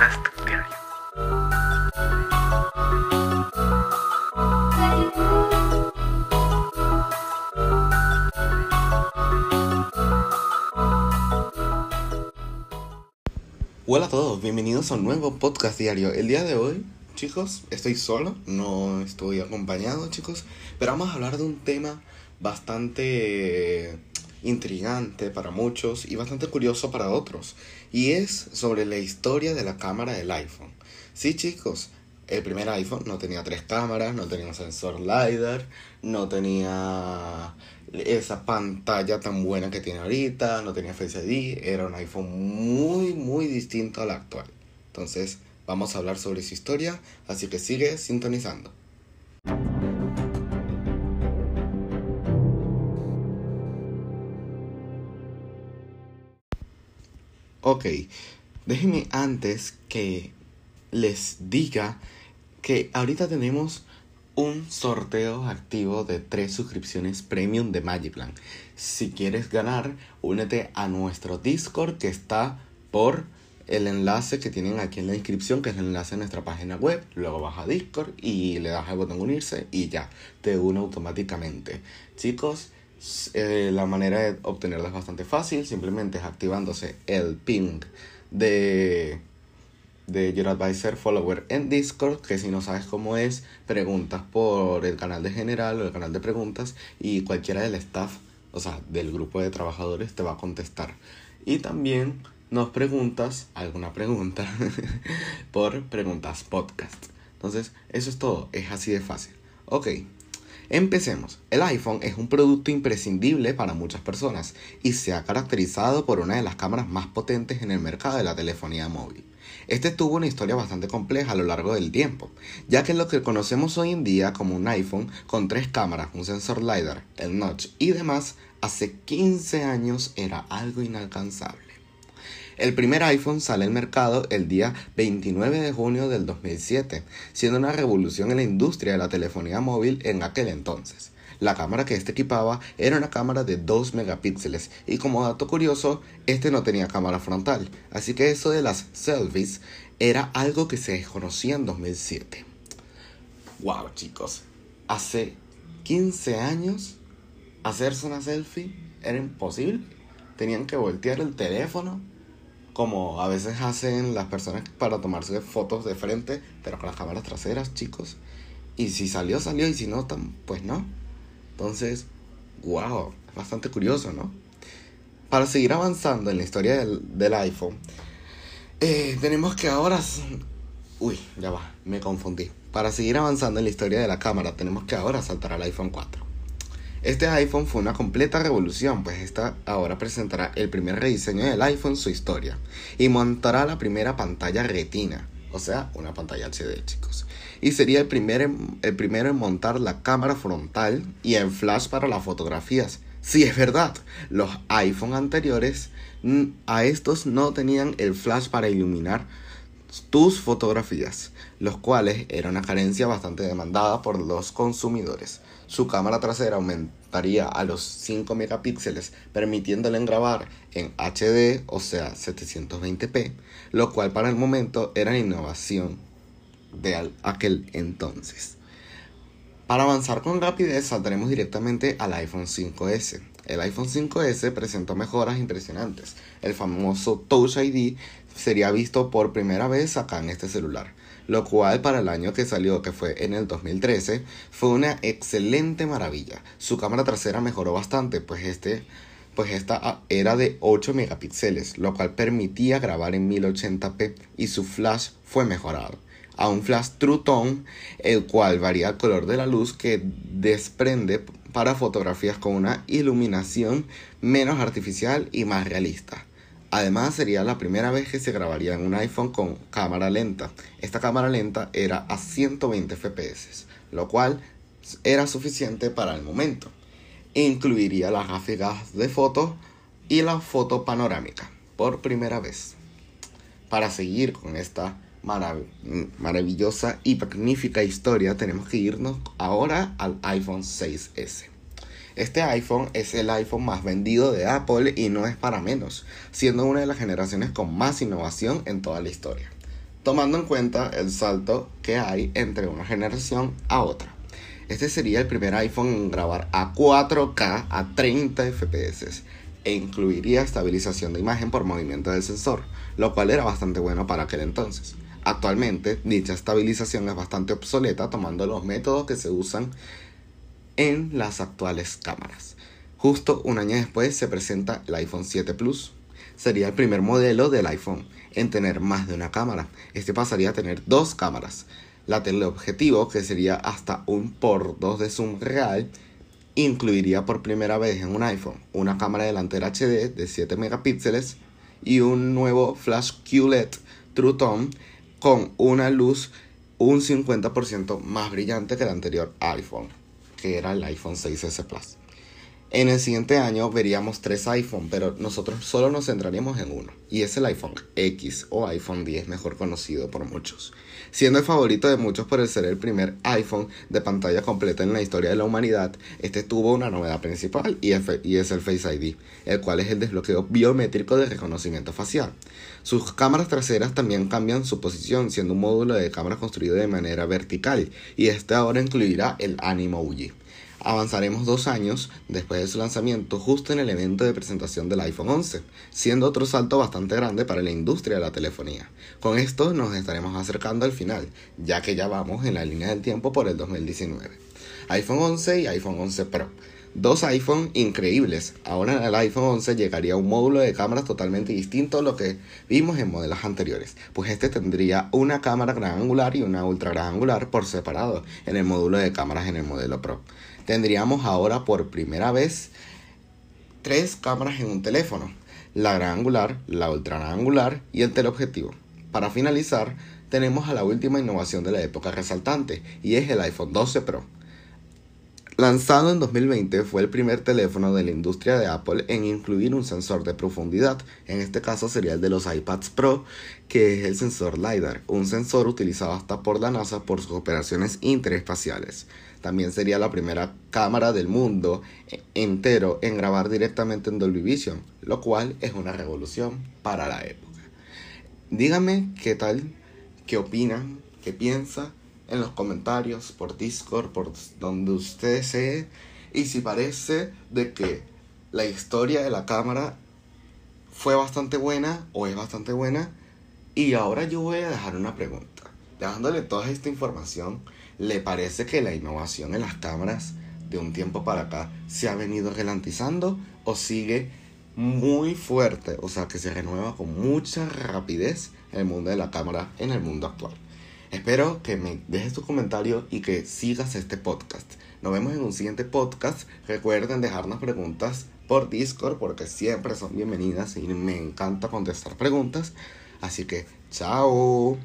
Hola a todos, bienvenidos a un nuevo podcast diario. El día de hoy, chicos, estoy solo, no estoy acompañado, chicos, pero vamos a hablar de un tema bastante eh, intrigante para muchos y bastante curioso para otros y es sobre la historia de la cámara del iPhone. Sí, chicos, el primer iPhone no tenía tres cámaras, no tenía un sensor LiDAR, no tenía esa pantalla tan buena que tiene ahorita, no tenía Face ID, era un iPhone muy, muy distinto al actual. Entonces, vamos a hablar sobre su historia, así que sigue sintonizando. Ok, déjenme antes que les diga que ahorita tenemos un sorteo activo de tres suscripciones premium de Magiplan. Si quieres ganar, únete a nuestro Discord que está por el enlace que tienen aquí en la descripción, que es el enlace de nuestra página web. Luego vas a Discord y le das al botón unirse y ya, te une automáticamente. Chicos, eh, la manera de obtenerla es bastante fácil, simplemente es activándose el ping de de Your Advisor Follower en Discord, que si no sabes cómo es, preguntas por el canal de general o el canal de preguntas y cualquiera del staff, o sea, del grupo de trabajadores te va a contestar. Y también nos preguntas alguna pregunta por preguntas podcast. Entonces, eso es todo, es así de fácil. Ok, empecemos. El iPhone es un producto imprescindible para muchas personas y se ha caracterizado por una de las cámaras más potentes en el mercado de la telefonía móvil. Este tuvo una historia bastante compleja a lo largo del tiempo, ya que lo que conocemos hoy en día como un iPhone con tres cámaras, un sensor LiDAR, el notch y demás, hace 15 años era algo inalcanzable. El primer iPhone sale al mercado el día 29 de junio del 2007, siendo una revolución en la industria de la telefonía móvil en aquel entonces. La cámara que este equipaba era una cámara de 2 megapíxeles y como dato curioso, este no tenía cámara frontal, así que eso de las selfies era algo que se desconocía en 2007. Wow chicos, hace 15 años hacerse una selfie era imposible. Tenían que voltear el teléfono como a veces hacen las personas para tomarse fotos de frente, pero con las cámaras traseras, chicos. Y si salió, salió, y si no, pues no. Entonces, wow, es bastante curioso, ¿no? Para seguir avanzando en la historia del, iPhone, eh, tenemos que ahora... Uy, ya va, me confundí. Para seguir avanzando en la historia de la cámara, tenemos que ahora saltar al iPhone 4. Este iPhone fue una completa revolución, pues esta ahora presentará el primer rediseño del iPhone, su historia, y montará la primera pantalla retina, o sea, una pantalla HD, chicos y sería el, primer, el primero en montar la cámara frontal y el flash para las fotografías. Sí, es verdad, los iPhone anteriores a estos no tenían el flash para iluminar tus fotografías, los cuales era una carencia bastante demandada por los consumidores. Su cámara trasera aumentaría a los 5 megapíxeles, permitiéndole grabar en HD, o sea 720p, lo cual para el momento era innovación de aquel entonces. Para avanzar con rapidez saldremos directamente al iPhone 5S. El iPhone 5S presentó mejoras impresionantes. El famoso Touch ID sería visto por primera vez acá en este celular, lo cual para el año que salió, que fue en el 2013, fue una excelente maravilla. Su cámara trasera mejoró bastante, pues este pues esta era de 8 megapíxeles, lo cual permitía grabar en 1080p y su flash fue mejorado a un flash True Tone, el cual varía el color de la luz que desprende para fotografías con una iluminación menos artificial y más realista. Además sería la primera vez que se grabaría en un iPhone con cámara lenta. Esta cámara lenta era a 120 fps, lo cual era suficiente para el momento. Incluiría las gráficas de fotos y la foto panorámica por primera vez. Para seguir con esta maravillosa y magnífica historia, tenemos que irnos ahora al iPhone 6S. Este iPhone es el iPhone más vendido de Apple y no es para menos, siendo una de las generaciones con más innovación en toda la historia, tomando en cuenta el salto que hay entre una generación a otra. Este sería el primer iPhone en grabar a 4K a 30 FPS, e incluiría estabilización de imagen por movimiento del sensor, lo cual era bastante bueno para aquel entonces. Actualmente, dicha estabilización es bastante obsoleta tomando los métodos que se usan en las actuales cámaras. Justo un año después se presenta el iPhone 7 Plus. Sería el primer modelo del iPhone en tener más de una cámara. Este pasaría a tener dos cámaras. La teleobjetivo, que sería hasta un por 2 de zoom real, incluiría por primera vez en un iPhone una cámara delantera HD de 7 megapíxeles y un nuevo flash QLED True Tone con una luz un 50% más brillante que el anterior iPhone, que era el iPhone 6S Plus. En el siguiente año veríamos tres iPhone, pero nosotros solo nos centraríamos en uno, y es el iPhone X o iPhone 10, mejor conocido por muchos. Siendo el favorito de muchos por el ser el primer iPhone de pantalla completa en la historia de la humanidad, este tuvo una novedad principal y es el Face ID, el cual es el desbloqueo biométrico de reconocimiento facial. Sus cámaras traseras también cambian su posición, siendo un módulo de cámara construido de manera vertical, y este ahora incluirá el Animo UI. Avanzaremos dos años después de su lanzamiento justo en el evento de presentación del iPhone 11, siendo otro salto bastante grande para la industria de la telefonía. Con esto nos estaremos acercando al final, ya que ya vamos en la línea del tiempo por el 2019. iPhone 11 y iPhone 11 Pro. Dos iPhone increíbles. Ahora en el iPhone 11 llegaría un módulo de cámaras totalmente distinto a lo que vimos en modelos anteriores, pues este tendría una cámara gran angular y una ultra gran angular por separado en el módulo de cámaras en el modelo Pro tendríamos ahora por primera vez tres cámaras en un teléfono, la gran angular, la ultra gran angular y el teleobjetivo. Para finalizar, tenemos a la última innovación de la época resaltante y es el iPhone 12 Pro. Lanzado en 2020, fue el primer teléfono de la industria de Apple en incluir un sensor de profundidad. En este caso sería el de los iPads Pro, que es el sensor LiDAR, un sensor utilizado hasta por la NASA por sus operaciones interespaciales. También sería la primera cámara del mundo entero en grabar directamente en Dolby Vision, lo cual es una revolución para la época. Díganme qué tal, qué opinan, qué piensan en los comentarios, por Discord, por donde ustedes se y si parece de que la historia de la cámara fue bastante buena o es bastante buena. Y ahora yo voy a dejar una pregunta. Dejándole toda esta información, ¿le parece que la innovación en las cámaras de un tiempo para acá se ha venido relantizando o sigue muy fuerte? O sea, que se renueva con mucha rapidez el mundo de la cámara en el mundo actual. Espero que me dejes tu comentario y que sigas este podcast. Nos vemos en un siguiente podcast. Recuerden dejarnos preguntas por Discord porque siempre son bienvenidas y me encanta contestar preguntas. Así que, chao.